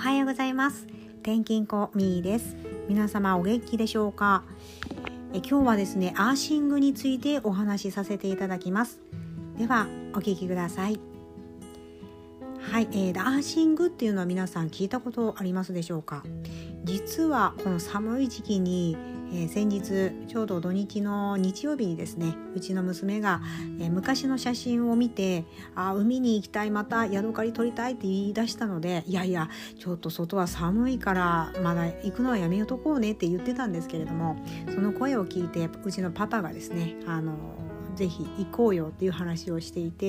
はようございます。転勤子みーです。皆様お元気でしょうか？え今日はですねアーシングについてお話しさせていただきます。ではお聞きください。はい、えー、アーシングっていうのは皆さん聞いたことありますでしょうか？実はこの寒い時期にえー、先日ちょうど土日の日曜日にですねうちの娘が、えー、昔の写真を見て「あ海に行きたいまたヤドカリ取りたい」って言い出したので「いやいやちょっと外は寒いからまだ行くのはやめとこうね」って言ってたんですけれどもその声を聞いてうちのパパがですねあのぜひ行こうよっていう話をしていて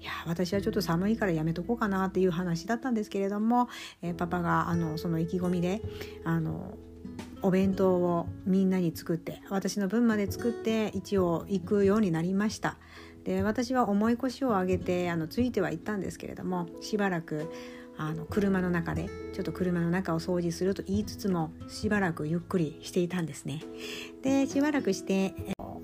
いや私はちょっと寒いからやめとこうかなっていう話だったんですけれども、え、パパがあのその意気込みであのお弁当をみんなに作って私の分まで作って一応行くようになりました。で私は重い腰を上げてあのついては行ったんですけれどもしばらくあの車の中でちょっと車の中を掃除すると言いつつもしばらくゆっくりしていたんですね。でしばらくして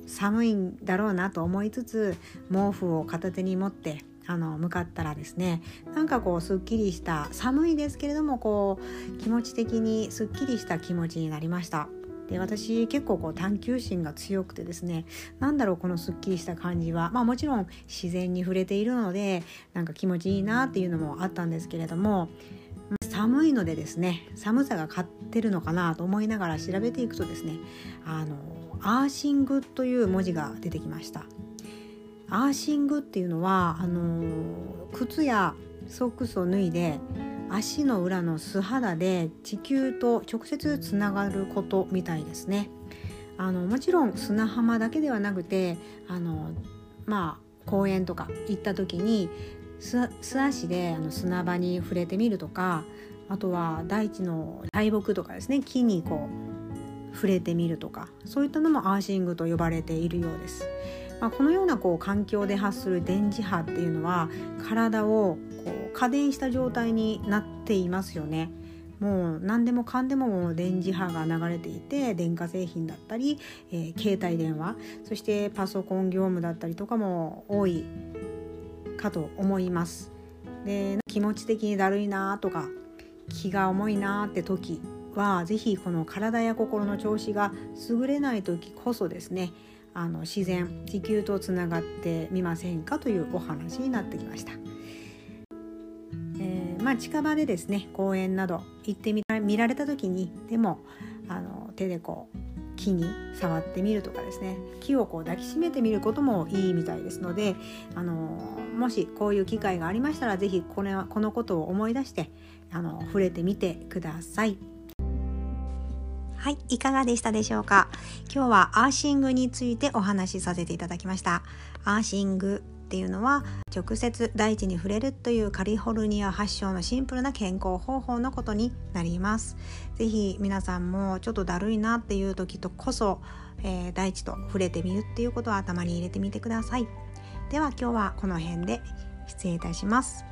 寒いんだろうなと思いつつ毛布を片手に持ってあの向かったらですねなんかこうすっきりした寒いですけれどもこう気持ち的にすっきりした気持ちになりました。で私結構こう探求心が強くてですね何だろうこのすっきりした感じはまあもちろん自然に触れているのでなんか気持ちいいなっていうのもあったんですけれども寒いのでですね寒さが勝ってるのかなと思いながら調べていくとですねあのアーシングという文字が出てきました。アーシングっていうのはあの靴やソックスを脱いで足の裏の素肌で地球と直接つながることみたいですね。あのもちろん砂浜だけではなくてあのまあ公園とか行った時に素足であの砂場に触れてみるとかあとは大地の大木とかですね木にこう触れてみるとかそういったのもアーシングと呼ばれているようです。まあ、このようなこう環境で発する電磁波っていうのは体をこう過電した状態になっていますよね。もう何でもかんでも電磁波が流れていて電化製品だったり、えー、携帯電話そしてパソコン業務だったりとかも多いかと思います。で気持ち的にだるいなとか気が重いなって時は是非この体や心の調子が優れない時こそですねあの自然地球とつながってみませんかというお話になってきました。えー、まあ、近場でですね公園など行ってみ見られた時にでもあの手でこう木に触ってみるとかですね木をこう抱きしめてみることもいいみたいですのであのもしこういう機会がありましたら是非これこのことを思い出してあの触れてみてください。はい、いかがでしたでしょうか？今日はアーシングについてお話しさせていただきました。アーシングっていうのは直接大地に触れるというカリフォルニア発祥のシンプルな健康方法のことになります。是非皆さんもちょっとだるいなっていう時とこそ、えー、大地と触れてみるっていうことを頭に入れてみてください。では今日はこの辺で失礼いたします。